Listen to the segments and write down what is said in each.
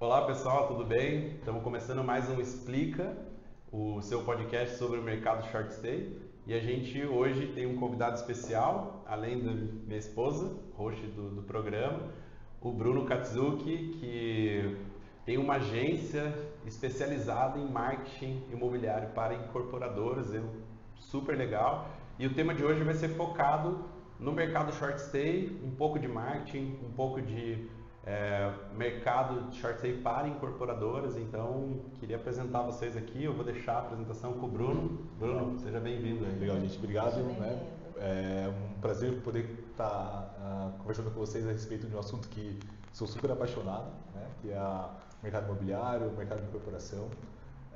Olá pessoal, tudo bem? Estamos começando mais um Explica, o seu podcast sobre o mercado short stay. E a gente hoje tem um convidado especial, além da minha esposa, host do, do programa, o Bruno Katsuki, que tem uma agência especializada em marketing imobiliário para incorporadoras, é super legal. E o tema de hoje vai ser focado no mercado short stay, um pouco de marketing, um pouco de é, mercado de short para incorporadoras. Então, queria apresentar vocês aqui. Eu vou deixar a apresentação com o Bruno. Bruno, seja bem-vindo. Legal, gente. Obrigado. Né? É um prazer poder estar uh, conversando com vocês a respeito de um assunto que sou super apaixonado, né? que é o mercado imobiliário, o mercado de incorporação.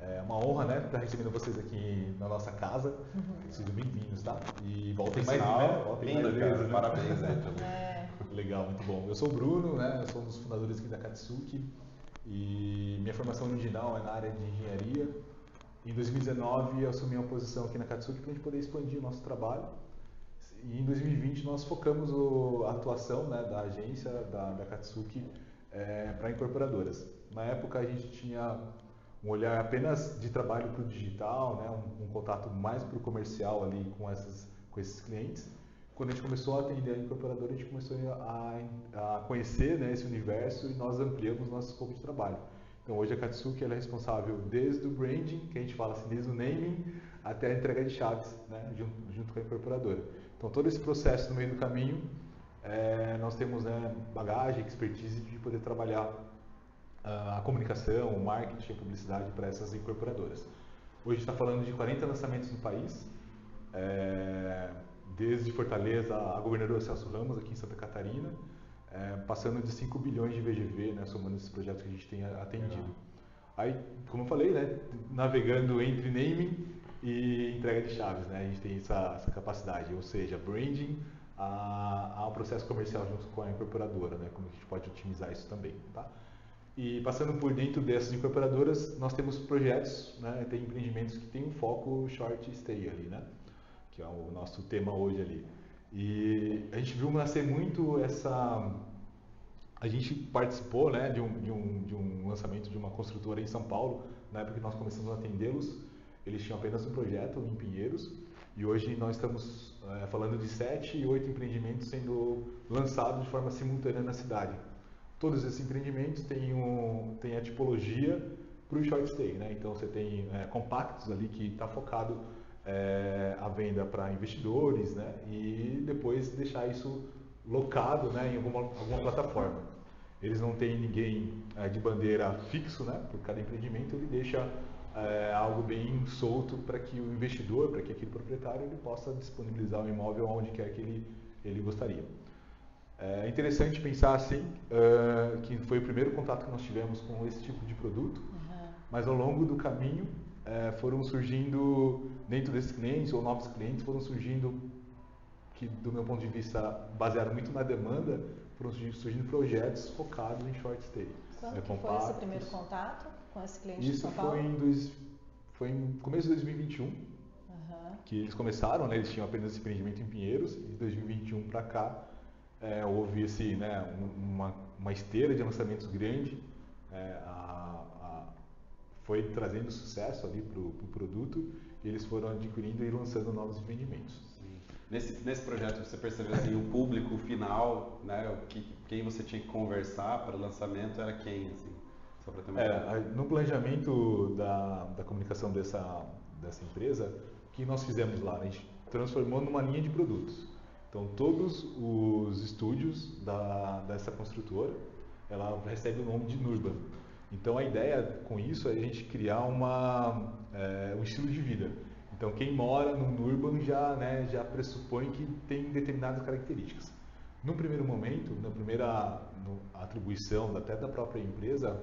É uma honra, né, estar recebendo vocês aqui na nossa casa. Uhum. Sejam bem-vindos, tá? E voltem mais, né? Voltem mais vezes, né? Parabéns, né? É. Legal, muito bom. Eu sou o Bruno, né? Eu sou um dos fundadores aqui da Katsuki e minha formação original é na área de engenharia. Em 2019 eu assumi uma posição aqui na Katsuki para a gente poder expandir o nosso trabalho. E em 2020 nós focamos o, a atuação né, da agência da, da Katsuki é, para incorporadoras. Na época a gente tinha um olhar apenas de trabalho para o digital, né, um, um contato mais para o comercial ali com, essas, com esses clientes quando a gente começou a atender a incorporadora, a gente começou a, a conhecer né, esse universo e nós ampliamos nosso escopo de trabalho. Então hoje a Katsuki ela é responsável desde o branding, que a gente fala assim, desde o naming, até a entrega de chaves, né, junto, junto, com a incorporadora. Então todo esse processo no meio do caminho, é, nós temos né, bagagem, expertise de poder trabalhar a comunicação, o marketing, a publicidade para essas incorporadoras. Hoje está falando de 40 lançamentos no país. É, desde Fortaleza a governador Celso Ramos, aqui em Santa Catarina, é, passando de 5 bilhões de VGV, né, somando esses projetos que a gente tem atendido. Legal. Aí, como eu falei, né, navegando entre naming e entrega de chaves, né, a gente tem essa, essa capacidade, ou seja, branding a, a um processo comercial junto com a incorporadora, né, como a gente pode otimizar isso também. Tá? E passando por dentro dessas incorporadoras, nós temos projetos, né, tem empreendimentos que têm um foco short stay ali, né? que é o nosso tema hoje ali. E a gente viu nascer muito essa. A gente participou né, de, um, de, um, de um lançamento de uma construtora em São Paulo, na época que nós começamos a atendê-los. Eles tinham apenas um projeto em Pinheiros e hoje nós estamos é, falando de sete e oito empreendimentos sendo lançados de forma simultânea na cidade. Todos esses empreendimentos têm, um, têm a tipologia para o short stay, né? então você tem é, compactos ali que está focado é, a venda para investidores né, e depois deixar isso locado né, em alguma, alguma plataforma. Eles não têm ninguém é, de bandeira fixo né, por cada empreendimento, ele deixa é, algo bem solto para que o investidor, para que aquele proprietário ele possa disponibilizar o imóvel onde quer que ele, ele gostaria. É interessante pensar assim, uh, que foi o primeiro contato que nós tivemos com esse tipo de produto, uhum. mas ao longo do caminho é, foram surgindo, dentro desses clientes ou novos clientes, foram surgindo, que do meu ponto de vista, baseado muito na demanda, foram surgindo projetos focados em short stay. Quando é, que foi esse primeiro contato com esse cliente Isso foi em, dois, foi em começo de 2021. Uhum. Que eles começaram, né, eles tinham apenas esse empreendimento em Pinheiros, e de 2021 para cá é, houve esse, né, uma, uma esteira de lançamentos grande. É, a, foi trazendo sucesso ali para o pro produto e eles foram adquirindo e lançando novos empreendimentos. Nesse, nesse projeto você percebeu assim, o público final, né, que, quem você tinha que conversar para o lançamento era quem? Assim, só ter uma é, no planejamento da, da comunicação dessa, dessa empresa, o que nós fizemos lá? A gente transformou numa linha de produtos. Então todos os estúdios da, dessa construtora, ela recebe o nome de Nurban. Então a ideia com isso é a gente criar uma, é, um estilo de vida. Então quem mora no urban já, né, já pressupõe que tem determinadas características. No primeiro momento, na primeira no, atribuição até da própria empresa,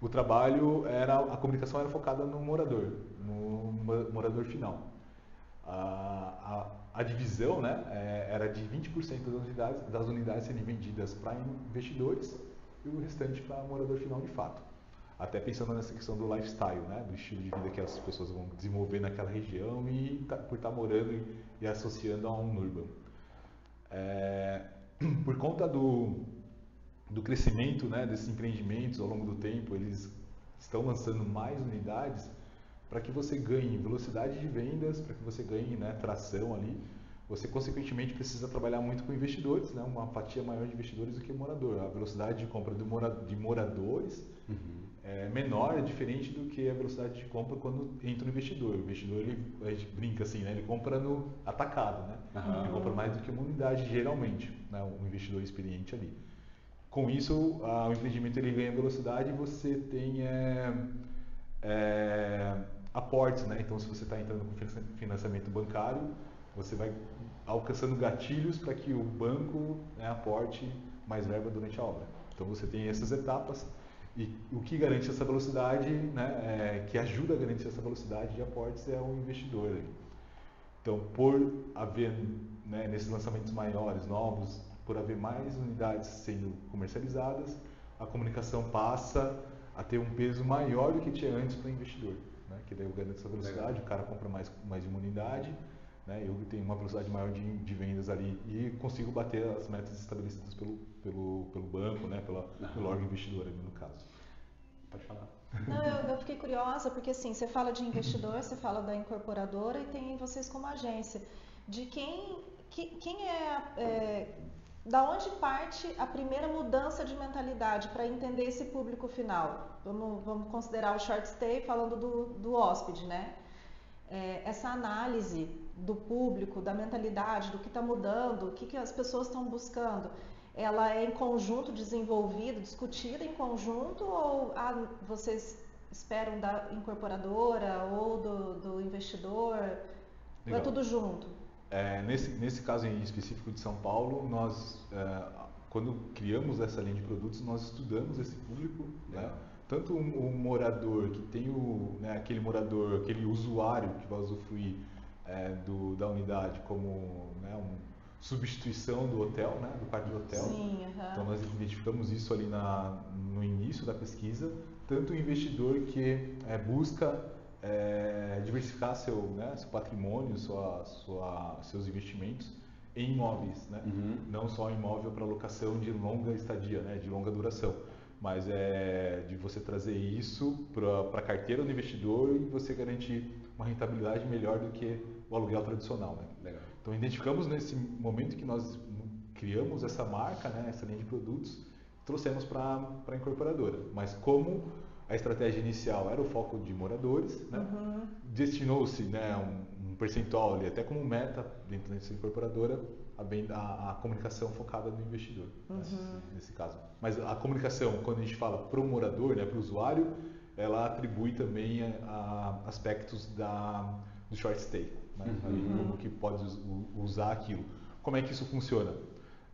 o trabalho era a comunicação era focada no morador, no morador final. A, a, divisão né, é, era de 20% das unidades, das unidades serem vendidas para investidores e o restante para morador final de fato. Até pensando nessa questão do lifestyle, né? do estilo de vida que as pessoas vão desenvolver naquela região e tá, por estar tá morando e, e, associando a um urban. É, por conta do, do crescimento né, desses empreendimentos ao longo do tempo, eles estão lançando mais unidades para que você ganhe velocidade de vendas, para que você ganhe né, tração ali. Você, consequentemente, precisa trabalhar muito com investidores, né, uma fatia maior de investidores do que morador. A velocidade de compra mora, de moradores uhum. é menor, é diferente do que a velocidade de compra quando entra o investidor. O investidor, ele, a gente brinca assim, né, ele compra no atacado, né? Uhum. ele compra mais do que uma unidade, geralmente, né, um investidor experiente ali. Com isso, a, o empreendimento ele ganha velocidade e você tem é, é, aportes, né? Então, se você está entrando com financiamento bancário, você vai alcançando gatilhos para que o banco né, aporte mais verba durante a obra. Então, você tem essas etapas e o que garante essa velocidade, né, é, que ajuda a garantir essa velocidade de aportes é o investidor. Então, por haver né, nesses lançamentos maiores, novos, por haver mais unidades sendo comercializadas, a comunicação passa a ter um peso maior do que tinha antes para o investidor. Né? Que daí eu garanto essa velocidade, Legal. o cara compra mais, mais de uma unidade, né? eu tenho uma velocidade maior de, de vendas ali e consigo bater as metas estabelecidas pelo, pelo, pelo banco, né? Pela, pelo órgão investidor ali no caso. Pode falar. Não, eu, eu, fiquei curiosa porque assim, você fala de investidor, você fala da incorporadora e tem vocês como agência. De quem, que, quem é, é da onde parte a primeira mudança de mentalidade para entender esse público final? Vamos, vamos considerar o short stay falando do, do hóspede, né? É, essa análise do público, da mentalidade, do que está mudando, o que, que as pessoas estão buscando, ela é em conjunto desenvolvida, discutida em conjunto ou ah, vocês esperam da incorporadora ou do, do investidor? Legal. Ou é tudo junto? É, nesse, nesse caso em específico de São Paulo, nós, é, quando criamos essa linha de produtos, nós estudamos esse público, né? tanto o, o, morador que tem o, né, aquele morador, aquele usuário que vai usufruir é, do, da unidade como né, uma substituição do hotel, né, do quarto de hotel. Sim, Então nós identificamos isso ali na, no início da pesquisa, tanto o investidor que é, busca é, diversificar seu, né, seu patrimônio, sua, sua, seus investimentos em imóveis, né? Uhum. não só imóvel para locação de longa estadia, né, de longa duração, mas é de você trazer isso para a carteira do investidor e você garantir uma rentabilidade melhor do que o aluguel tradicional. Né? Legal. Então identificamos nesse momento que nós criamos essa marca, né, essa linha de produtos, trouxemos para a incorporadora. Mas como a estratégia inicial era o foco de moradores, né? uhum. destinou-se né, um, um, percentual ali, até como meta dentro dessa incorporadora, a, bem, a, a comunicação focada no investidor, né, uhum. né, nesse caso. Mas a comunicação, quando a gente fala para o morador, né, para o usuário, ela atribui também a, a aspectos da, do short stay, né, uhum. como que pode usar aquilo. Como é que isso funciona?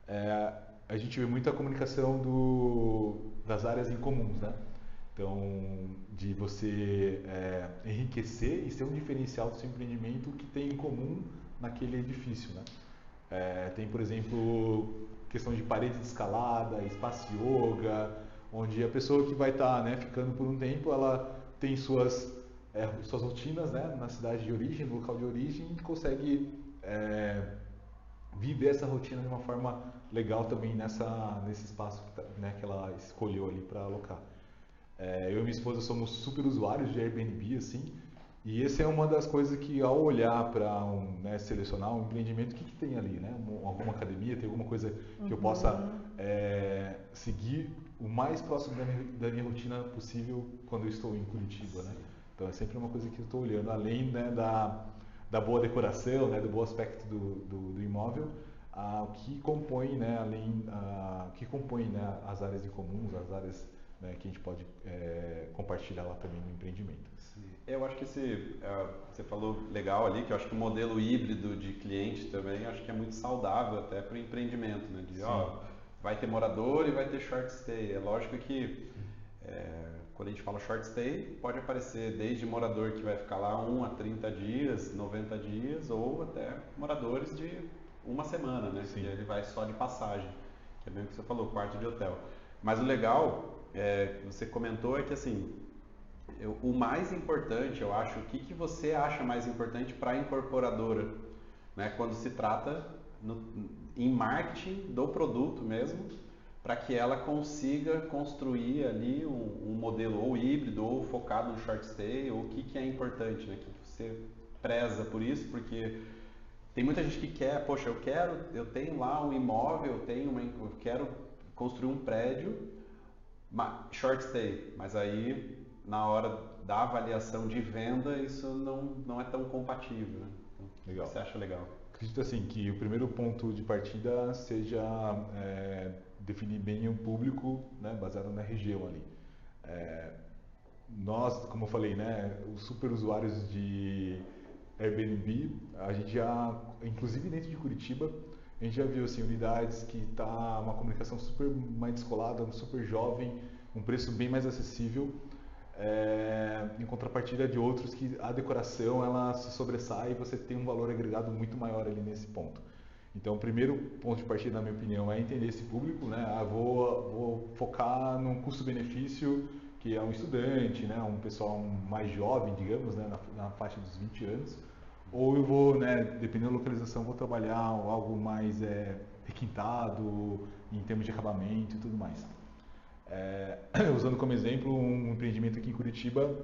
É, a gente vê muita comunicação do, das áreas em comuns, né? Então, de você é, enriquecer e ser um diferencial do seu empreendimento que tem em comum naquele edifício. Né? É, tem, por exemplo, questão de parede de escalada, espaço yoga, onde a pessoa que vai estar tá, né, ficando por um tempo, ela tem suas, é, suas rotinas né, na cidade de origem, no local de origem, e consegue é, viver essa rotina de uma forma legal também nessa, nesse espaço que, tá, né, que ela escolheu ali para alocar. É, eu e minha esposa somos super usuários de Airbnb, assim, e essa é uma das coisas que, ao olhar para um, né, selecionar um empreendimento, o que, que tem ali, né? Alguma academia, tem alguma coisa que uhum. eu possa é, seguir o mais próximo da minha, da minha, rotina possível quando eu estou em Curitiba, né? Então é sempre uma coisa que eu estou olhando, além né, da, da boa decoração, né, do bom aspecto do, do, do imóvel, o que compõe, né, além, o que compõe né, as áreas em comuns, as áreas né, que a gente pode é, compartilhar lá também no empreendimento. Eu acho que esse, uh, você falou legal ali, que eu acho que o modelo híbrido de cliente também, acho que é muito saudável até para o empreendimento, né? De, ó, vai ter morador e vai ter short stay. É lógico que é, quando a gente fala short stay, pode aparecer desde morador que vai ficar lá 1 a 30 dias, 90 dias, ou até moradores de uma semana, né? Sim. Que ele vai só de passagem, que é bem o que você falou, quarto de hotel. Mas o legal é, você comentou é que assim, eu, o mais importante, eu acho, o que, que você acha mais importante para a incorporadora, né, quando se trata no, em marketing do produto mesmo, para que ela consiga construir ali um, um, modelo ou híbrido ou focado no short stay, ou o que, que é importante, né? que você preza por isso, porque tem muita gente que quer, poxa, eu quero, eu tenho lá um imóvel, eu tenho uma, eu quero construir um prédio, short stay, mas aí na hora da avaliação de venda isso não, não é tão compatível. Né? Então, legal. você acha legal? Acredito assim que o primeiro ponto de partida seja é, definir bem o público, né, baseado na região ali. É, nós, como eu falei, né, os super usuários de Airbnb, a gente já, inclusive dentro de Curitiba, a gente já viu assim unidades que tá uma comunicação super mais descolada, super jovem, um preço bem mais acessível, é, em contrapartida de outros que a decoração ela se sobressai e você tem um valor agregado muito maior ali nesse ponto. Então, o primeiro ponto de partida, na minha opinião, é entender esse público, né? Ah, vou, vou focar no custo-benefício que é um estudante, né? Um pessoal mais jovem, digamos, né? Na, na, faixa dos 20 anos. Ou eu vou, né? Dependendo da localização, vou trabalhar algo mais é, requintado em termos de acabamento e tudo mais. É, usando como exemplo um empreendimento aqui em Curitiba,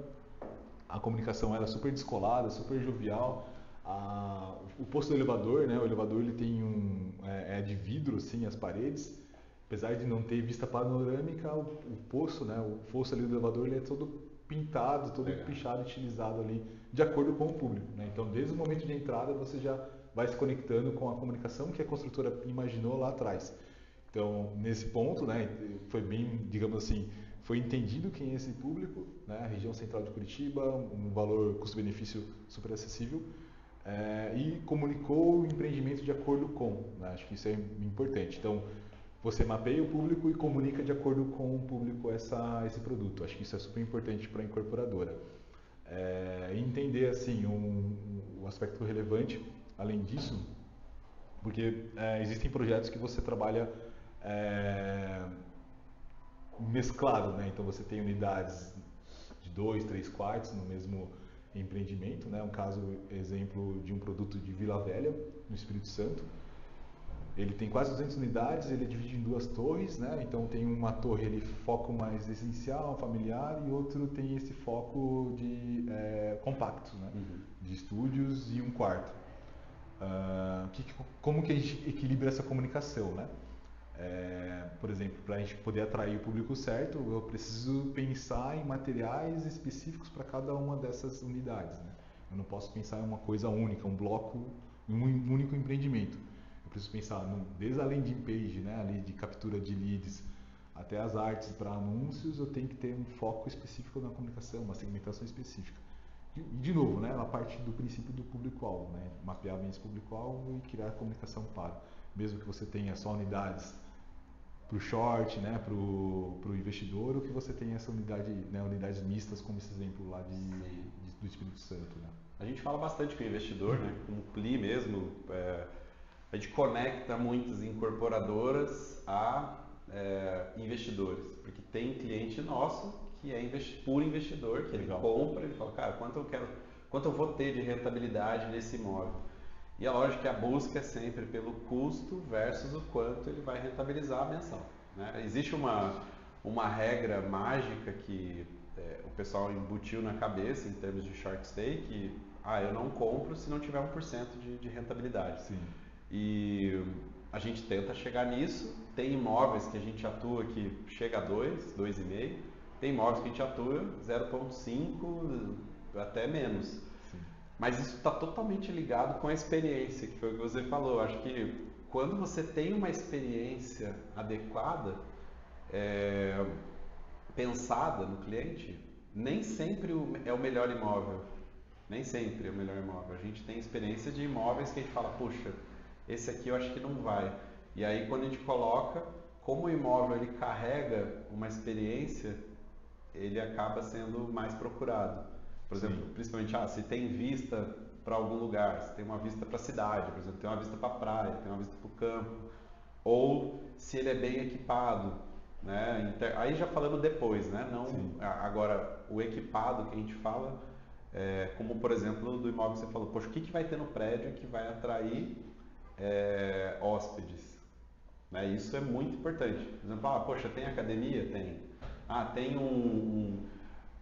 a comunicação era super descolada, super jovial, a, o posto do elevador, né? O elevador ele tem um é, é, de vidro assim as paredes. Apesar de não ter vista panorâmica, o, o poço, né? O fosso ali do elevador ele é todo pintado, todo Legal. pichado, utilizado ali de acordo com o público. Né? Então, desde o momento de entrada você já vai se conectando com a comunicação que a construtora imaginou lá atrás. Então, nesse ponto, né, foi bem, digamos assim, foi entendido quem é esse público, né, a região central de Curitiba, um valor custo-benefício super acessível, é, e comunicou o empreendimento de acordo com. Né? Acho que isso é importante. Então, você mapeia o público e comunica de acordo com o público essa, esse produto. Acho que isso é super importante para a incorporadora. É, entender assim um, um, aspecto relevante, além disso, porque é, existem projetos que você trabalha é, mesclado, né? Então você tem unidades de dois, três quartos no mesmo empreendimento, né? Um caso, exemplo de um produto de Vila Velha, no Espírito Santo. Ele tem quase 200 unidades, ele é dividido em duas torres, né? Então tem uma torre ele foco mais essencial, familiar, e outro tem esse foco de é, compacto, né? Uhum. De estúdios e um quarto. Uh, que, como que a gente equilibra essa comunicação, né? É, por exemplo, para a gente poder atrair o público certo, eu preciso pensar em materiais específicos para cada uma dessas unidades. Né? Eu não posso pensar em uma coisa única, um bloco, um único empreendimento. Preciso pensar no, desde a landing page, né, ali de captura de leads, até as artes para anúncios, eu tenho que ter um foco específico na comunicação, uma segmentação específica. E, de novo, né, a parte do princípio do público-alvo, né, mapear bem esse público-alvo e criar a comunicação para. Mesmo que você tenha só unidades para o short, né, para o investidor, ou que você tem essa unidade, né, unidades mistas, como esse exemplo lá de, de do Espírito Santo. Né? A gente fala bastante com o investidor, né, com o PLI mesmo, é, a gente conecta muitas incorporadoras a é, investidores, porque tem cliente nosso que é investi puro investidor, que Legal. ele compra, ele fala, cara, quanto eu quero, quanto eu vou ter de rentabilidade nesse imóvel? E é lógico que a busca é sempre pelo custo versus o quanto ele vai rentabilizar mensal. Né? Existe uma, uma regra mágica que é, o pessoal embutiu na cabeça em termos de short stay, que ah, eu não compro se não tiver 1% de, de rentabilidade. Sim. E a gente tenta chegar nisso. Tem imóveis que a gente atua que chega a 2, 2,5. Tem imóveis que a gente atua 0,5 até menos. Mas isso está totalmente ligado com a experiência, que foi o que você falou. Acho que quando você tem uma experiência adequada, é, pensada no cliente, nem sempre é o melhor imóvel. Nem sempre é o melhor imóvel. A gente tem experiência de imóveis que a gente fala, puxa, esse aqui eu acho que não vai. E aí quando a gente coloca, como o imóvel ele carrega uma experiência, ele acaba sendo mais procurado. Por exemplo, Sim. principalmente, ah, se tem vista para algum lugar, se tem uma vista para a cidade, por exemplo, tem uma vista para a praia, tem uma vista para o campo, ou se ele é bem equipado, né? Aí já falando depois, né? Não agora o equipado que a gente fala, é, como por exemplo do imóvel que você falou, poxa, o que, que vai ter no prédio que vai atrair é, hóspedes? Né? Isso é muito importante. Por exemplo, ah, poxa, tem academia? Tem. Ah, tem um, um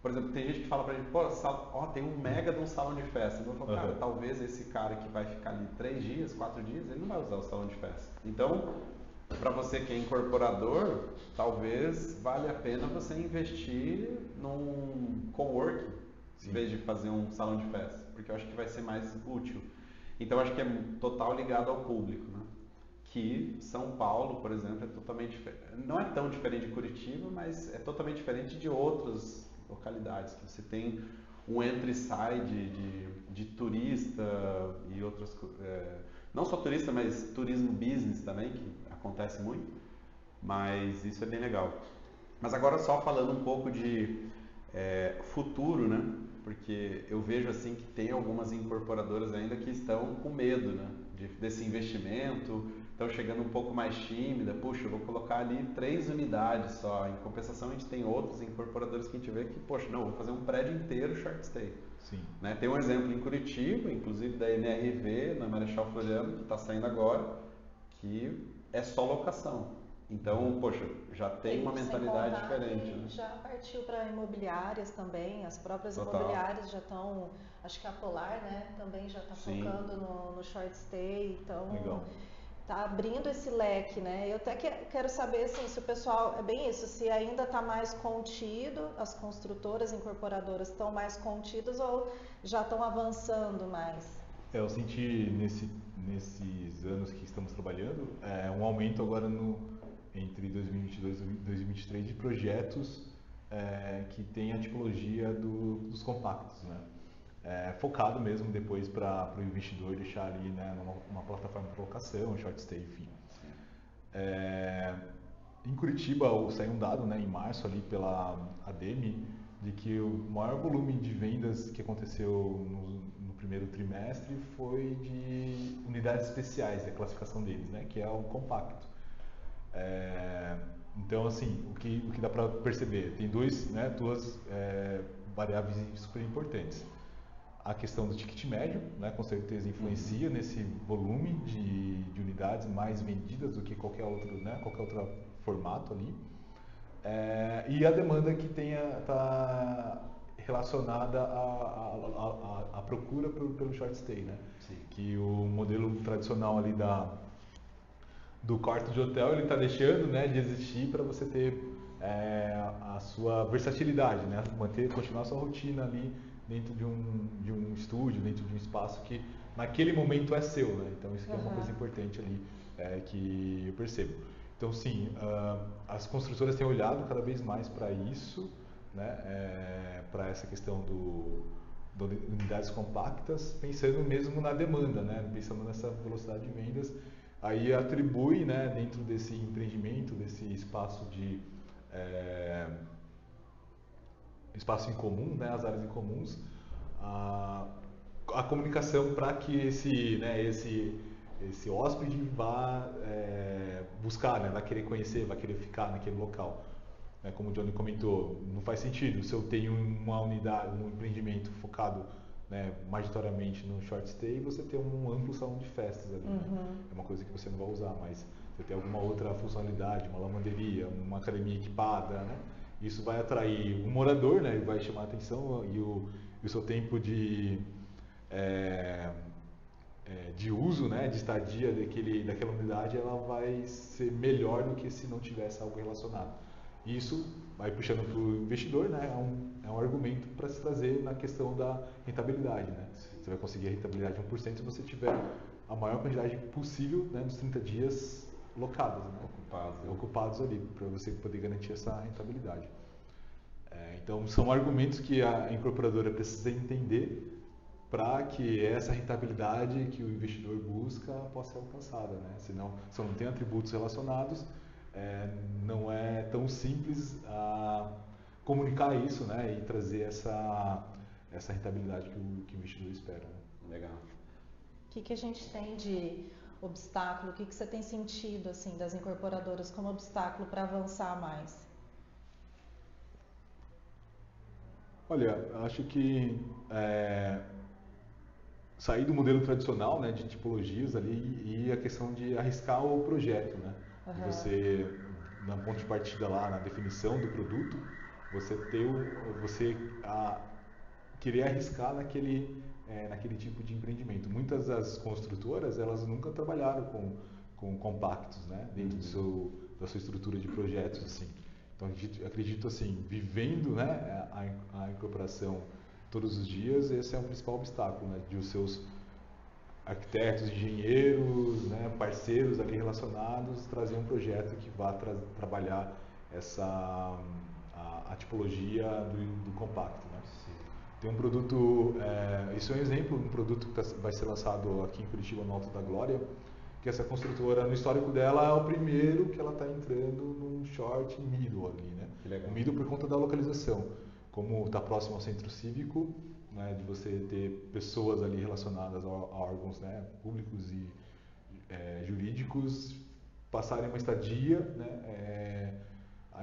por exemplo, tem gente que fala pra gente, pô, sal, ó, tem um mega de um salão de festa. Eu falo, cara, talvez esse cara que vai ficar ali três dias, quatro dias, ele não vai usar o salão de festa. Então, para você que é incorporador, talvez valha a pena você investir num coworking, em vez de fazer um salão de festa, porque eu acho que vai ser mais útil. Então, acho que é total ligado ao público, né? que São Paulo, por exemplo, é totalmente não é tão diferente de Curitiba, mas é totalmente diferente de outros localidades, que você tem um entre sai de, de, de, turista e outras é, não só turista, mas turismo business também, que acontece muito, mas isso é bem legal. Mas agora só falando um pouco de é, futuro, né? Porque eu vejo assim que tem algumas incorporadoras ainda que estão com medo, né? De, desse investimento, estão chegando um pouco mais tímida, puxa, eu vou colocar ali três unidades só. Em compensação, a gente tem outros incorporadores que a gente vê que, poxa, não, vou fazer um prédio inteiro short stay. Sim. Né? Tem um exemplo em Curitiba, inclusive da NRV, na Marechal Floriano, que está saindo agora, que é só locação. Então, poxa, já tem uma mentalidade diferente. Né? Já partiu para imobiliárias também, as próprias Total. imobiliárias já estão, acho que a Polar, né, também já está focando no, no, short stay, então Legal tá abrindo esse leque, né? Eu até quero saber assim, se o pessoal é bem isso, se ainda está mais contido, as construtoras, incorporadoras estão mais contidas ou já estão avançando mais? É, eu senti nesse, nesses anos que estamos trabalhando é, um aumento agora no entre 2022 e 2023 de projetos é, que tem a tipologia do, dos compactos, né? é, focado mesmo depois para o investidor deixar ali né, numa, numa plataforma de locação, short stay, enfim. É, em Curitiba saiu um dado né, em março ali pela ADEME de que o maior volume de vendas que aconteceu no, no primeiro trimestre foi de unidades especiais, a classificação deles, né, que é o compacto. É, então, assim, o que, o que dá para perceber? Tem dois, né, duas é, variáveis super importantes a questão do ticket médio, né, com certeza influencia uhum. nesse volume de, de, unidades mais vendidas do que qualquer outro, né, qualquer outro formato ali. É, e a demanda que está relacionada à, à, procura pelo, pelo short stay, né? Sim. Que o modelo tradicional ali da do quarto de hotel ele está deixando, né, de existir para você ter é, a sua versatilidade, né, manter, continuar a sua rotina ali dentro de um, de um estúdio, dentro de um espaço que naquele momento é seu, né? Então isso uhum. é uma coisa importante ali é, que eu percebo. Então sim, uh, as construtoras têm olhado cada vez mais para isso, né? É, para essa questão do, do, unidades compactas, pensando mesmo na demanda, né? Pensando nessa velocidade de vendas, aí atribui, né? Dentro desse empreendimento, desse espaço de é, espaço em comum, né, as áreas em comuns, a, a comunicação para que esse, né, esse, esse hóspede vá é, buscar, né, vai querer conhecer, vai querer ficar naquele local. É, como o Johnny comentou, não faz sentido se eu tenho uma unidade, um empreendimento focado né, majoritariamente no short stay, você ter um amplo salão de festas ali. Né? Uhum. Né? É uma coisa que você não vai usar, mas você tem alguma outra funcionalidade, uma lavanderia, uma academia equipada, né? Isso vai atrair o morador, né? Vai chamar a atenção e o, e o seu tempo de é, é, de uso, né? De estadia daquele, daquela unidade, ela vai ser melhor do que se não tivesse algo relacionado. Isso vai puxando para o investidor, né? É um, é um argumento para se trazer na questão da rentabilidade, né? Você vai conseguir a rentabilidade de 1% se você tiver a maior quantidade possível né, nos 30 dias locados, né? ocupados, né? ocupados ali, para você poder garantir essa rentabilidade. É, então, são argumentos que a incorporadora precisa entender para que essa rentabilidade que o investidor busca possa ser alcançada. Né? Senão, se não tem atributos relacionados, é, não é tão simples a comunicar isso né? e trazer essa, essa rentabilidade que o, que o investidor espera. Né? Legal. O que, que a gente tem de obstáculo? O que, que você tem sentido assim das incorporadoras como obstáculo para avançar mais? Olha, acho que é, sair do modelo tradicional, né, de tipologias ali e a questão de arriscar o projeto, né? De você, na ponto de partida lá, na definição do produto, você ter o, você a, querer arriscar naquele, é, naquele tipo de empreendimento. Muitas das construtoras, elas nunca trabalharam com, com compactos, né? Dentro do seu, da sua estrutura de projetos, assim. Então, acredito, acredito assim, vivendo né, a, a incorporação todos os dias, esse é o principal obstáculo, né? De os seus arquitetos, engenheiros, né, parceiros ali relacionados trazer um projeto que vá tra trabalhar essa a, a tipologia do, do compacto. Né? Tem um produto, é, isso é um exemplo, um produto que tá, vai ser lançado aqui em Curitiba no Alto da Glória, que essa construtora, no histórico dela, é o primeiro que ela está entrando num short middle ali, né? O middle por conta da localização. Como está próximo ao centro cívico, né, de você ter pessoas ali relacionadas a, a órgãos né, públicos e é, jurídicos passarem uma estadia né, é,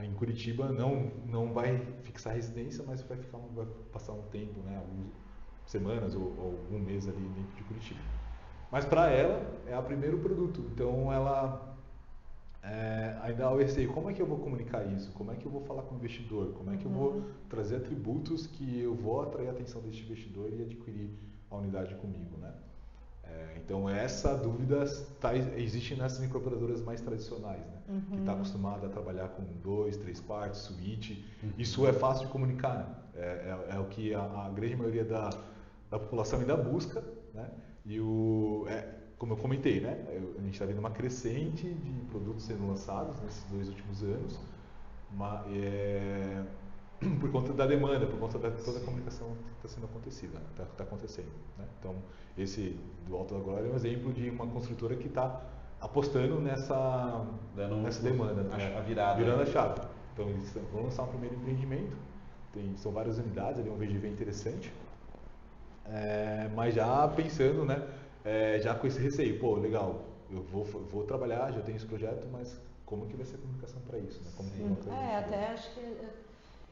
em Curitiba não não vai fixar residência mas vai ficar vai passar um tempo né algumas semanas ou, ou um mês ali dentro de Curitiba mas para ela é o primeiro produto então ela é, ainda ao receio, como é que eu vou comunicar isso? Como é que eu vou falar com o investidor? Como é que eu vou uhum. trazer atributos que eu vou atrair a atenção deste investidor e adquirir a unidade comigo, né? É, então essa dúvida tá, existe nessas incorporadoras mais tradicionais, né? Uhum. Que está acostumada a trabalhar com dois, três quartos, suíte. Uhum. Isso é fácil de comunicar, né? É, é, é o que a, a, grande maioria da, da população ainda busca, né? E o, é, como eu comentei, né? a gente está vendo uma crescente de produtos sendo lançados nesses dois últimos anos, uma, é, por conta da demanda, por conta da toda a comunicação que está sendo acontecida, está tá acontecendo. Né? Então, esse do Alto da Glória é um exemplo de uma construtora que está apostando nessa, Dando nessa demanda, a, a virada. virando a chave. Então, eles vão lançar um primeiro empreendimento, tem, são várias unidades, ali é um VGV interessante, é, mas já pensando, né? é, já com esse receio, pô, legal, eu vou, vou trabalhar, já tenho esse projeto, mas como que vai ser a comunicação para isso? Né? Como que é, até acho que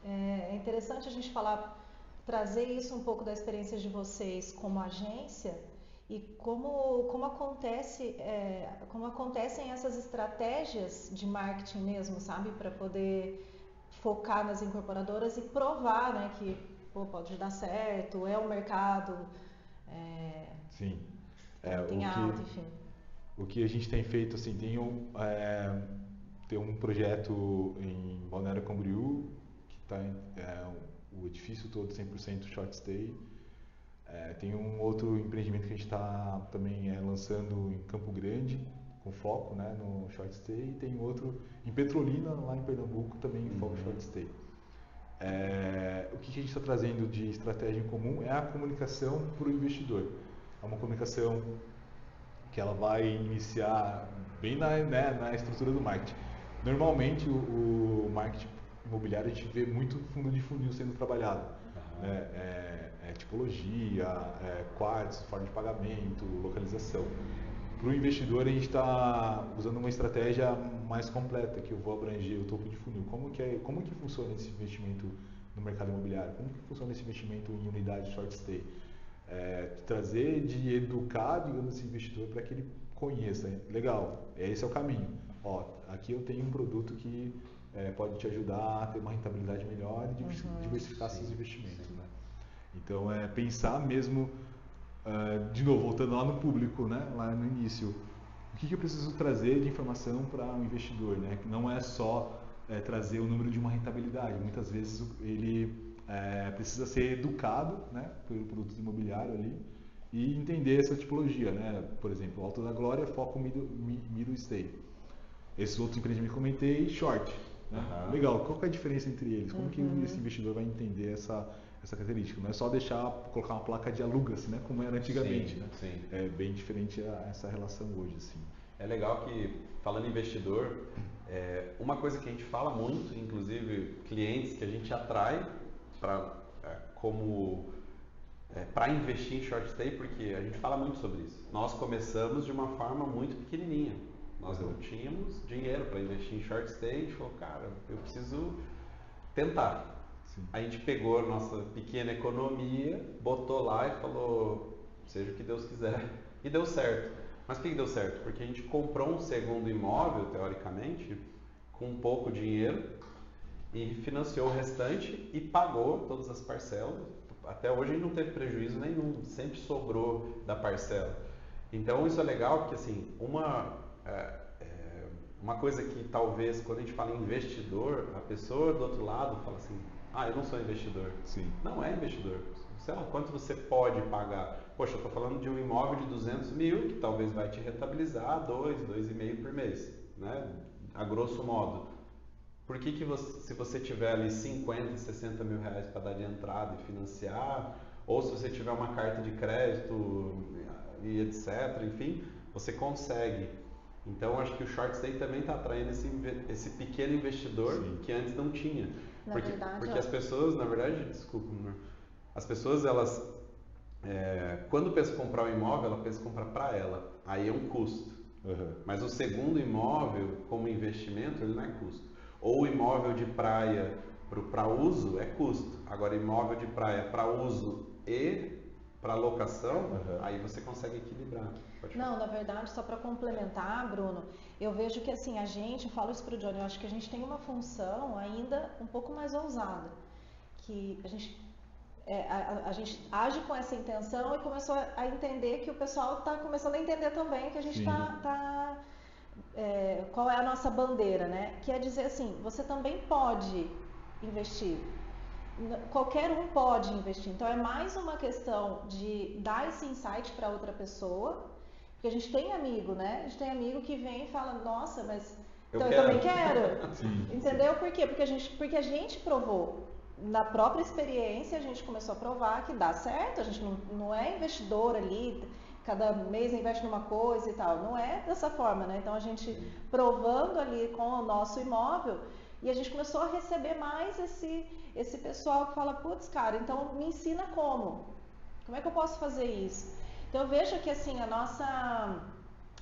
é, é interessante a gente falar, trazer isso um pouco da experiência de vocês como agência e como, como, acontece, é, como acontecem essas estratégias de marketing mesmo, sabe? Para poder focar nas incorporadoras e provar né, que pô, pode dar certo, é o mercado. É... Sim. É, tem o alta, enfim. O que a gente tem feito, assim, tem um, é, tem um projeto em Balneário Camboriú, que está é, o edifício todo 100% short stay. É, tem um outro empreendimento que a gente está também é, lançando em Campo Grande, com foco né, no short stay, e tem outro em Petrolina, lá em Pernambuco, também em foco uhum. short stay. É, o que a gente está trazendo de estratégia em comum é a comunicação para o investidor é uma comunicação que ela vai iniciar bem na, né, na estrutura do marketing. Normalmente o, o, marketing imobiliário a gente vê muito fundo de funil sendo trabalhado. Uhum. Né? É, é, tipologia, é, quartos, forma de pagamento, localização. Para o investidor a gente está usando uma estratégia mais completa, que eu vou abranger o topo de funil. Como que, é, como que funciona esse investimento no mercado imobiliário? Como que funciona esse investimento em unidade short stay? é, trazer, de educar, digamos, esse investidor para que ele conheça. Legal, esse é o caminho. Ó, aqui eu tenho um produto que é, pode te ajudar a ter uma rentabilidade melhor e uhum. diversificar seus investimentos. Né? Então, é pensar mesmo, uh, de novo, voltando lá no público, né? lá no início, o que, que eu preciso trazer de informação para um investidor? Né? Que não é só é, trazer o número de uma rentabilidade. Muitas vezes ele é, precisa ser educado né, pelo produto imobiliário ali e entender essa tipologia. Né? Por exemplo, Alto da Glória foca o middle, middle stay. Esses outros empreendimentos que comentei, short. Né? Uhum. Legal, qual é a diferença entre eles? Como uhum. que esse investidor vai entender essa, essa característica? Não é só deixar, colocar uma placa de alugas, né? como era antigamente. Sim, né? sim. É bem diferente a, essa relação hoje. Assim. É legal que, falando em investidor, é, uma coisa que a gente fala muito, inclusive clientes que a gente atrai para é, como é, para investir em short stay, porque a gente fala muito sobre isso. Nós começamos de uma forma muito pequenininha. Nós não tínhamos dinheiro para investir em short stay. Gente falou, cara, eu preciso tentar. Sim. A gente pegou a nossa pequena economia, botou lá e falou, seja o que Deus quiser. E deu certo. Mas por que deu certo? Porque a gente comprou um segundo imóvel, teoricamente, com pouco dinheiro e financiou o restante e pagou todas as parcelas. Até hoje a gente não teve prejuízo nenhum, sempre sobrou da parcela. Então isso é legal porque assim, uma, uma coisa que talvez quando a gente fala em investidor, a pessoa do outro lado fala assim, ah, eu não sou investidor. Sim. Não é investidor. Sei lá, quanto você pode pagar? Poxa, eu estou falando de um imóvel de 200 mil que talvez vai te rentabilizar 2, 2,5 por mês, né? A grosso modo. Por que, que você, se você tiver ali 50, 60 mil reais para dar de entrada e financiar, ou se você tiver uma carta de crédito e etc., enfim, você consegue. Então, acho que o short stay também está atraindo esse, esse pequeno investidor Sim. que antes não tinha. Na porque verdade, porque as pessoas, na verdade, desculpa, as pessoas, elas, é, quando pensam em comprar um imóvel, ela pensa em comprar para ela. Aí é um custo. Uhum. Mas o segundo imóvel, como investimento, ele não é custo. Ou o imóvel de praia para uso é custo. Agora, imóvel de praia para uso e para locação, Uhum. aí você consegue equilibrar. Pode falar. Não, na verdade, só para complementar, Bruno, eu vejo que assim, a gente, eu falo isso pro Johnny, eu acho que a gente tem uma função ainda um pouco mais ousada, que a gente, é, a, a- gente age com essa intenção e começou a, entender que o pessoal está começando a entender também que a gente está tá, é, qual é a nossa bandeira, né? Que é dizer assim, você também pode investir. Qualquer um pode investir. Então é mais uma questão de dar esse insight para outra pessoa, porque a gente tem amigo, né? A gente tem amigo que vem e fala, nossa, mas Eu então eu, quero." também quero. Sim. Entendeu por quê? Porque a gente, porque a gente provou. Na própria experiência, a gente começou a provar que dá certo. A gente não, não é investidor ali, cada mês investe numa coisa e tal. Não é dessa forma, né? Então, a gente provando ali com o nosso imóvel e a gente começou a receber mais esse, esse pessoal que fala, putz, cara, então me ensina como. Como é que eu posso fazer isso? Então, eu vejo que, assim, a nossa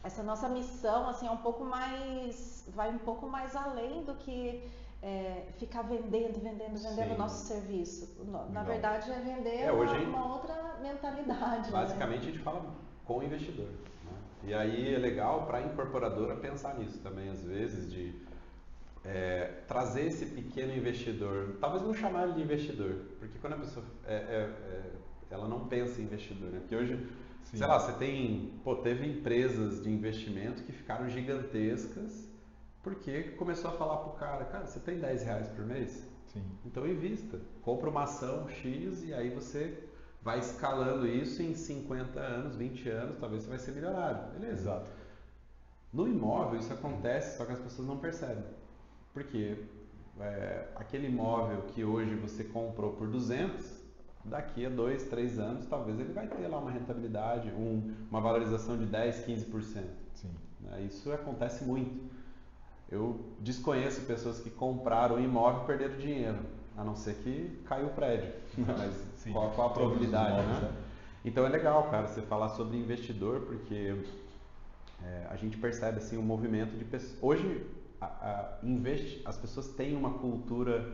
essa nossa missão assim é um pouco mais vai um pouco mais além do que é, ficar vendendo vendendo vendendo Sim. o nosso serviço na Legal. verdade é vender É, hoje, uma, uma outra mentalidade né? Basicamente a gente fala com o investidor. né? E aí é legal para a incorporadora pensar nisso também, às vezes, de é, trazer esse pequeno investidor, talvez não chamar ele de investidor, porque quando a pessoa é, é, é, ela não pensa em investidor, né? Porque hoje, Sim. sei lá, você tem, pô, teve empresas de investimento que ficaram gigantescas porque começou a falar pro cara, cara, você tem 10 reais por mês? Sim. Então invista, compra uma ação X e aí você vai escalando isso em 50 anos, 20 anos, talvez você vai ser milionário. Beleza. Exato. No imóvel isso acontece, só que as pessoas não percebem. Porque é, aquele imóvel que hoje você comprou por 200, daqui a 2, 3 anos, talvez ele vai ter lá uma rentabilidade, um- uma valorização de 10, 15%. Sim. né? Isso acontece muito. Eu desconheço pessoas que compraram imóvel e perderam dinheiro, a não ser que caiu o prédio. Mas Sim. qual, qual a probabilidade, imóveis, né? Então é legal, cara, você falar sobre investidor, porque é, a gente percebe assim um movimento de pessoas. Hoje, a, a, investe, as pessoas têm uma cultura,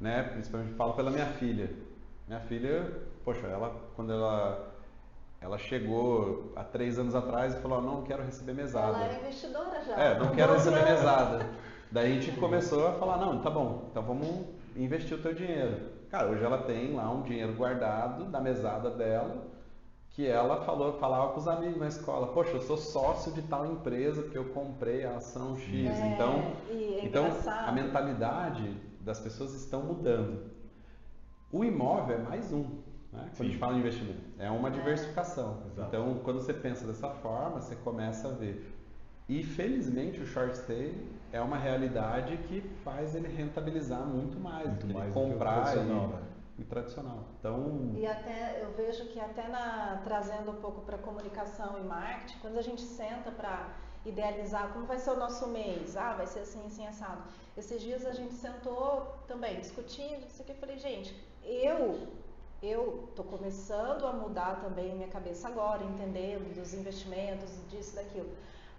né? Principalmente falo pela minha filha. Minha filha, poxa, ela quando ela ela chegou há três anos atrás e falou, não quero receber mesada. ela era investidora já É, não quero 12 receber mesada. Daí a gente começou a falar, não, tá bom, então vamos investir o teu dinheiro. Cara, hoje ela tem lá um dinheiro guardado da mesada dela, que ela falou, falava com os amigos na escola, poxa, eu sou sócio de tal empresa que eu comprei a ação X. É, então, é então a mentalidade das pessoas estão mudando. O imóvel é mais um, né? Quando a gente fala em investimento, é uma diversificação. Exato. Então, quando você pensa dessa forma, você começa a ver. E felizmente o short stay é uma realidade que faz ele rentabilizar muito mais, Muito do que ele mais do que o comprar tradicional, e, né? e tradicional. Então, E até eu vejo que até na trazendo um pouco para comunicação e marketing, quando a gente senta para idealizar como vai ser o nosso mês, ah, vai ser assim, assim, assado. Esses dias a gente sentou também discutindo, isso aqui, eu falei, gente, eu eu tô começando a mudar também minha cabeça agora, entendendo dos investimentos, disso, daquilo.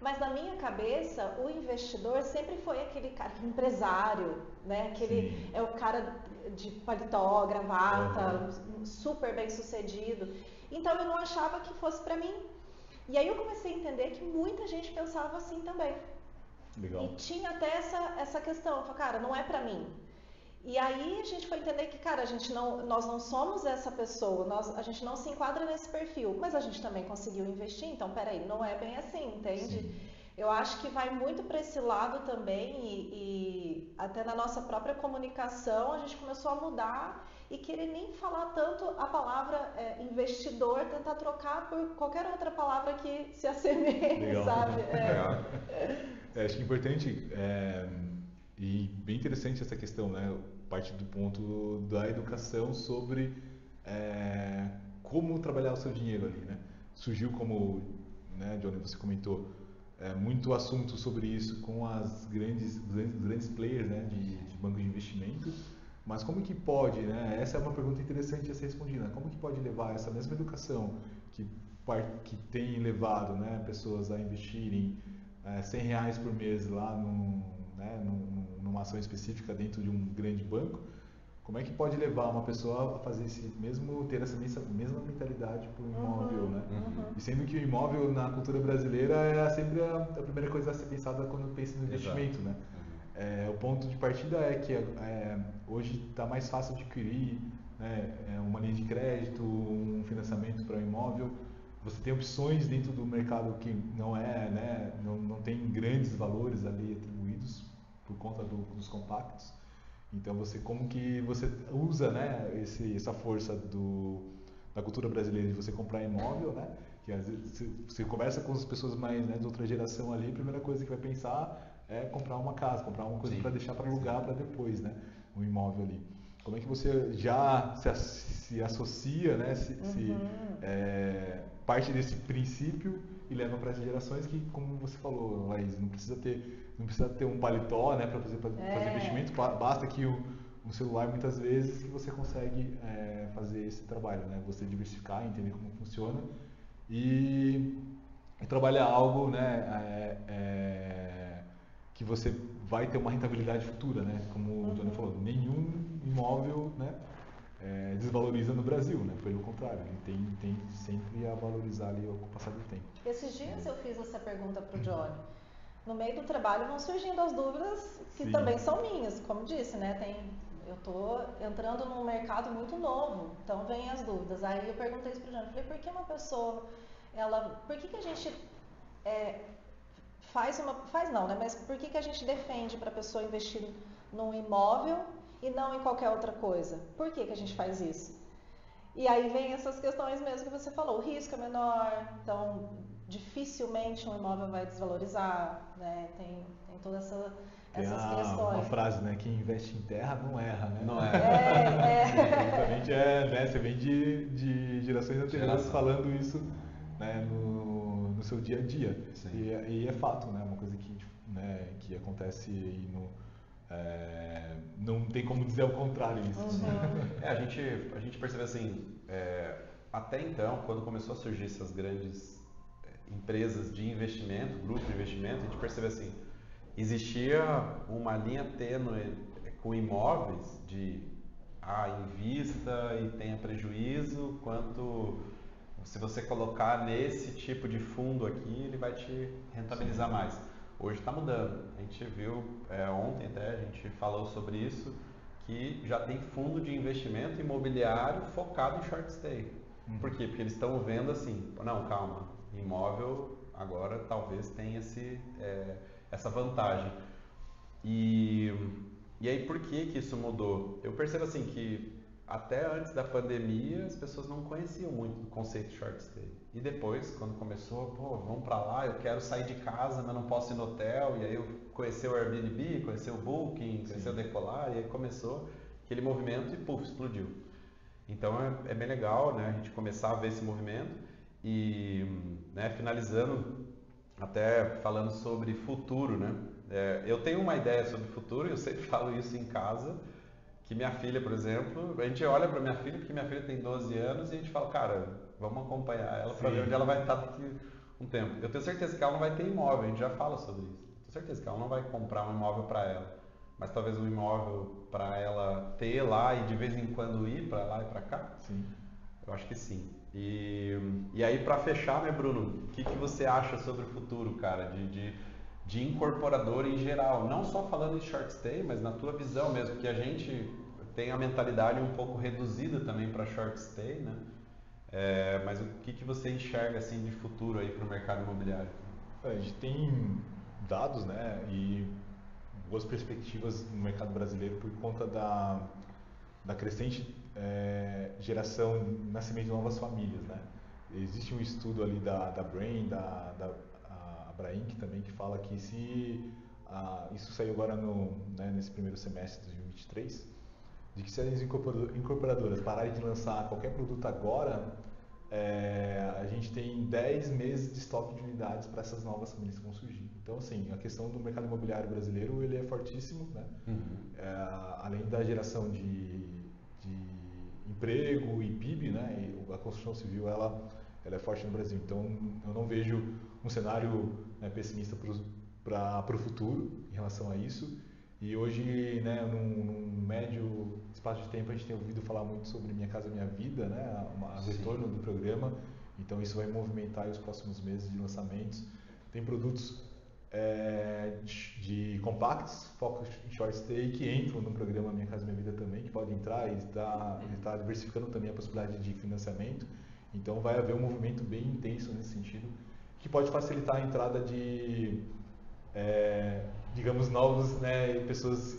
Mas na minha cabeça, o investidor sempre foi aquele cara, aquele empresário, né? Aquele Sim. é o cara de paletó, gravata, super bem sucedido. Então eu não achava que fosse para mim. E aí eu comecei a entender que muita gente pensava assim também. Legal. E tinha até essa, essa questão, eu falei, cara, não é para mim. E aí a gente foi entender que, cara, a gente não, nós não somos essa pessoa, nós, a gente não se enquadra nesse perfil, mas a gente também conseguiu investir, então peraí, não é bem assim, entende? Sim. Eu acho que vai muito para esse lado também e, e, até na nossa própria comunicação a gente começou a mudar e querer nem falar tanto a palavra é, investidor, tentar trocar por qualquer outra palavra que se assemelhe, sabe? É. É, acho que é importante é, e bem interessante essa questão, né? Parte do ponto da educação sobre é, como trabalhar o seu dinheiro ali, né? Surgiu como, né, Johnny, você comentou, é, muito assunto sobre isso com as grandes, grandes, grandes players né, de, de banco de investimento. Mas como que pode, né? Essa é uma pergunta interessante a ser respondida. Né? Como que pode levar essa mesma educação que, que tem levado né, pessoas a investirem é, 100 reais por mês lá num, né, num, numa ação específica dentro de um grande banco, como é que pode levar uma pessoa a fazer esse mesmo ter essa mesma mentalidade para o imóvel, uhum, né? Uhum. E sendo que o imóvel na cultura brasileira é sempre a, a primeira coisa a ser pensada quando pensa no investimento, Exato. né? Uhum. É, o ponto de partida é que é, hoje está mais fácil adquirir né, é, uma linha de crédito, um financiamento para o imóvel você tem opções dentro do mercado que não é, né, não, não tem grandes valores ali atribuídos por conta do, dos compactos. Então você como que você usa, né, esse, essa força do, da cultura brasileira de você comprar imóvel, né? Que às vezes você, conversa com as pessoas mais né, de outra geração ali, a primeira coisa que vai pensar é comprar uma casa, comprar uma coisa para deixar para alugar para depois, né, um imóvel ali. Como é que você já se, se associa, né, se, uhum. se é, parte desse princípio e leva para as gerações que, como você falou, Laís, não precisa ter, não precisa ter um paletó né, para fazer, é. fazer investimento, basta que o, um celular muitas vezes que você consegue é, fazer esse trabalho, né? Você diversificar, entender como funciona e, e trabalhar algo, né? É, é, que você vai ter uma rentabilidade futura, né? Como uhum. o Johnny falou, nenhum imóvel, né? é, desvaloriza no Brasil, né? Pelo contrário, ele tem, tem sempre a valorizar ali com o passar do tempo. Esses dias eu fiz essa pergunta para o Johnny. No meio do trabalho vão surgindo as dúvidas que Sim. também são minhas, como disse, né? Tem, eu estou entrando num mercado muito novo, então vem as dúvidas. Aí eu perguntei isso para o Johnny, falei, por que uma pessoa, ela, por que, que a gente é, faz uma, faz não, né? Mas por que, que a gente defende para a pessoa investir num imóvel e não em qualquer outra coisa. Por que, que a gente faz isso? E aí vem essas questões mesmo que você falou, o risco é menor, então dificilmente um imóvel vai desvalorizar, né? Tem, tem toda essa essas a, questões. Uma frase, né? Quem investe em terra não erra, né? Não erra. É, é. Justamente é, né? Você vem de, de gerações anteriores falando isso né? no, no seu dia a dia. E, é, e, é fato, né? Uma coisa que, né? que acontece no, é, não tem como dizer o contrário isso. Uhum. É, a, gente, a gente percebe assim, é, até então, quando começou a surgir essas grandes empresas de investimento, grupos de investimento, a gente percebe assim, existia uma linha tênue com imóveis de ah, invista e tenha prejuízo, quanto se você colocar nesse tipo de fundo aqui, ele vai te rentabilizar Sim. mais. Hoje está mudando. A gente viu é, ontem até, a gente falou sobre isso, que já tem fundo de investimento imobiliário focado em short stay. Uhum. Por quê? Porque eles estão vendo assim, não, calma, imóvel agora talvez tenha esse, é, essa vantagem. E, e aí por que que isso mudou? Eu percebo assim que até antes da pandemia as pessoas não conheciam muito o conceito de short stay. E depois, quando começou, pô, vamos para lá, eu quero sair de casa, mas não posso ir no hotel. E aí eu conheci o Airbnb, conheci o Booking, conheci o Decolar, e aí começou aquele movimento e puf, explodiu. Então é, é, bem legal, né, a gente começar a ver esse movimento e, né, finalizando até falando sobre futuro, né? É, eu tenho uma ideia sobre futuro, eu sempre falo isso em casa, que minha filha, por exemplo, a gente olha para minha filha, porque minha filha tem 12 anos, e a gente fala, cara, vamos acompanhar ela para ver onde ela vai estar daqui um tempo. Eu tenho certeza que ela não vai ter imóvel, a gente já fala sobre isso. Tenho certeza que ela não vai comprar um imóvel para ela, mas talvez um imóvel para ela ter lá e de vez em quando ir para lá e para cá. Sim. Eu acho que sim. E, e aí, para fechar, né, Bruno, o que, que você acha sobre o futuro, cara, de, de, de incorporador em geral? Não só falando em short stay, mas na tua visão mesmo, que a gente tem a mentalidade um pouco reduzida também para short stay, né? É, mas o que, que você enxerga assim de futuro aí para o mercado imobiliário? É, a gente tem dados, né, e boas perspectivas no mercado brasileiro por conta da, da crescente é, geração, nascimento de novas famílias, né. Existe um estudo ali da, da Brain, da, da a Brainc também, que fala que se, isso saiu agora no, né, nesse primeiro semestre de 2023, de que se as incorporadoras pararem de lançar qualquer produto agora, é, a gente tem 10 meses de estoque de unidades para essas novas famílias que vão surgir. Então, assim, a questão do mercado imobiliário brasileiro ele é fortíssimo, né? Uhum. É, além da geração de, emprego e PIB, né? E a construção civil ela, ela é forte no Brasil. Então, eu não vejo um cenário né, pessimista para o futuro em relação a isso. E hoje, né, num, num, médio espaço de tempo, a gente tem ouvido falar muito sobre Minha Casa Minha Vida, né, o retorno do programa. Então, isso vai movimentar os próximos meses de lançamentos. Tem produtos é, de, de compacts, foco em short stay, que entram no programa Minha Casa Minha Vida também, que podem entrar e está tá diversificando também a possibilidade de financiamento. Então, vai haver um movimento bem intenso nesse sentido, que pode facilitar a entrada de é, digamos, novos, né, pessoas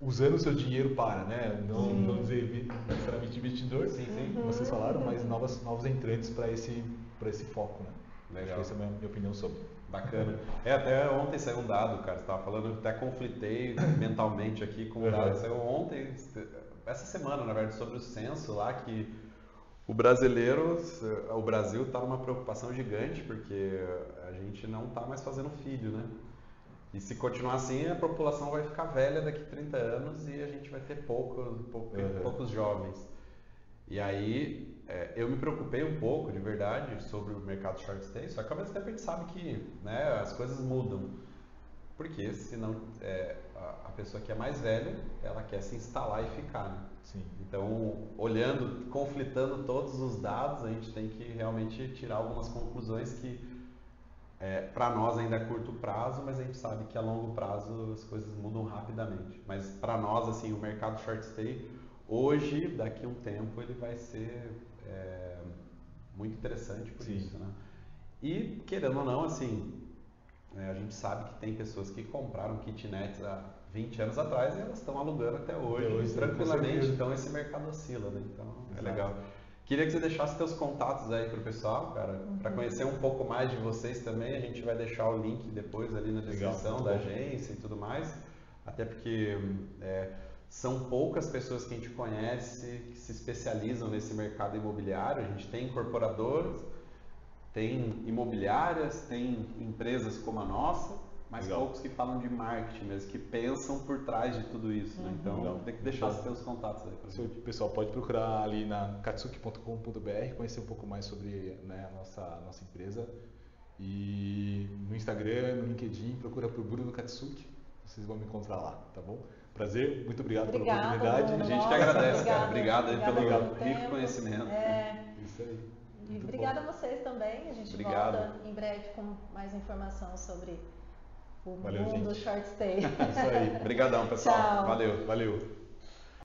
usando o seu dinheiro para, né, não, não dizer necessariamente investidor, sim, sim. como vocês falaram, mas novas, novos entrantes para esse, para esse foco, né. Legal. Acho que essa é a minha opinião sobre. Bacana. É, até ontem saiu um dado, cara, você estava falando, até conflitei mentalmente aqui com o dado. Saiu ontem, essa semana, na verdade, sobre o censo lá, que o brasileiro, o Brasil está numa preocupação gigante, porque a gente não está mais fazendo filho, né? E se continuar assim, a população vai ficar velha daqui a 30 anos e a gente vai ter poucos, poucos, uhum. poucos jovens. E aí, é, eu me preocupei um pouco, de verdade, sobre o mercado short stay, só que ao mesmo tempo a gente sabe que né, as coisas mudam. Porque senão é, a, a, pessoa que é mais velha, ela quer se instalar e ficar. Né? Sim. Então, olhando, conflitando todos os dados, a gente tem que realmente tirar algumas conclusões que é, para nós ainda é curto prazo, mas a gente sabe que a longo prazo as coisas mudam rapidamente. Mas para nós, assim, o mercado short stay, hoje, daqui a um tempo, ele vai ser é, muito interessante por Sim. isso, né? E, querendo ou não, assim, é, a gente sabe que tem pessoas que compraram kitnets há 20 anos atrás e elas estão alugando até hoje, hoje tranquilamente. Então, esse mercado oscila, né? Então, é Exato. é legal. Queria que você deixasse seus contatos aí para o pessoal, cara, uhum. para conhecer um pouco mais de vocês também. A gente vai deixar o link depois ali na descrição Legal, da bom. agência e tudo mais. Até porque é, são poucas pessoas que a gente conhece que se especializam nesse mercado imobiliário. A gente tem incorporadores, tem imobiliárias, tem empresas como a nossa mas Legal. poucos que falam de marketing mesmo, que pensam por trás de tudo isso. Né? Então Legal. tem que deixar os seus contatos aí. O pessoal pode procurar ali na katsuki.com.br, conhecer um pouco mais sobre né, a nossa, nossa empresa. E no Instagram, no LinkedIn, procura por Bruno Katsuki, vocês vão me encontrar lá, tá bom? Prazer, muito obrigado Obrigada, pela oportunidade. a gente que agradece, cara. Obrigado aí pelo rico tempo. conhecimento. É... Isso aí. E obrigada a vocês também. A gente Obrigado. volta em breve com mais informação sobre o Valeu, mundo gente. short stay. Isso aí. Obrigadão, pessoal. Tchau. Valeu. Valeu.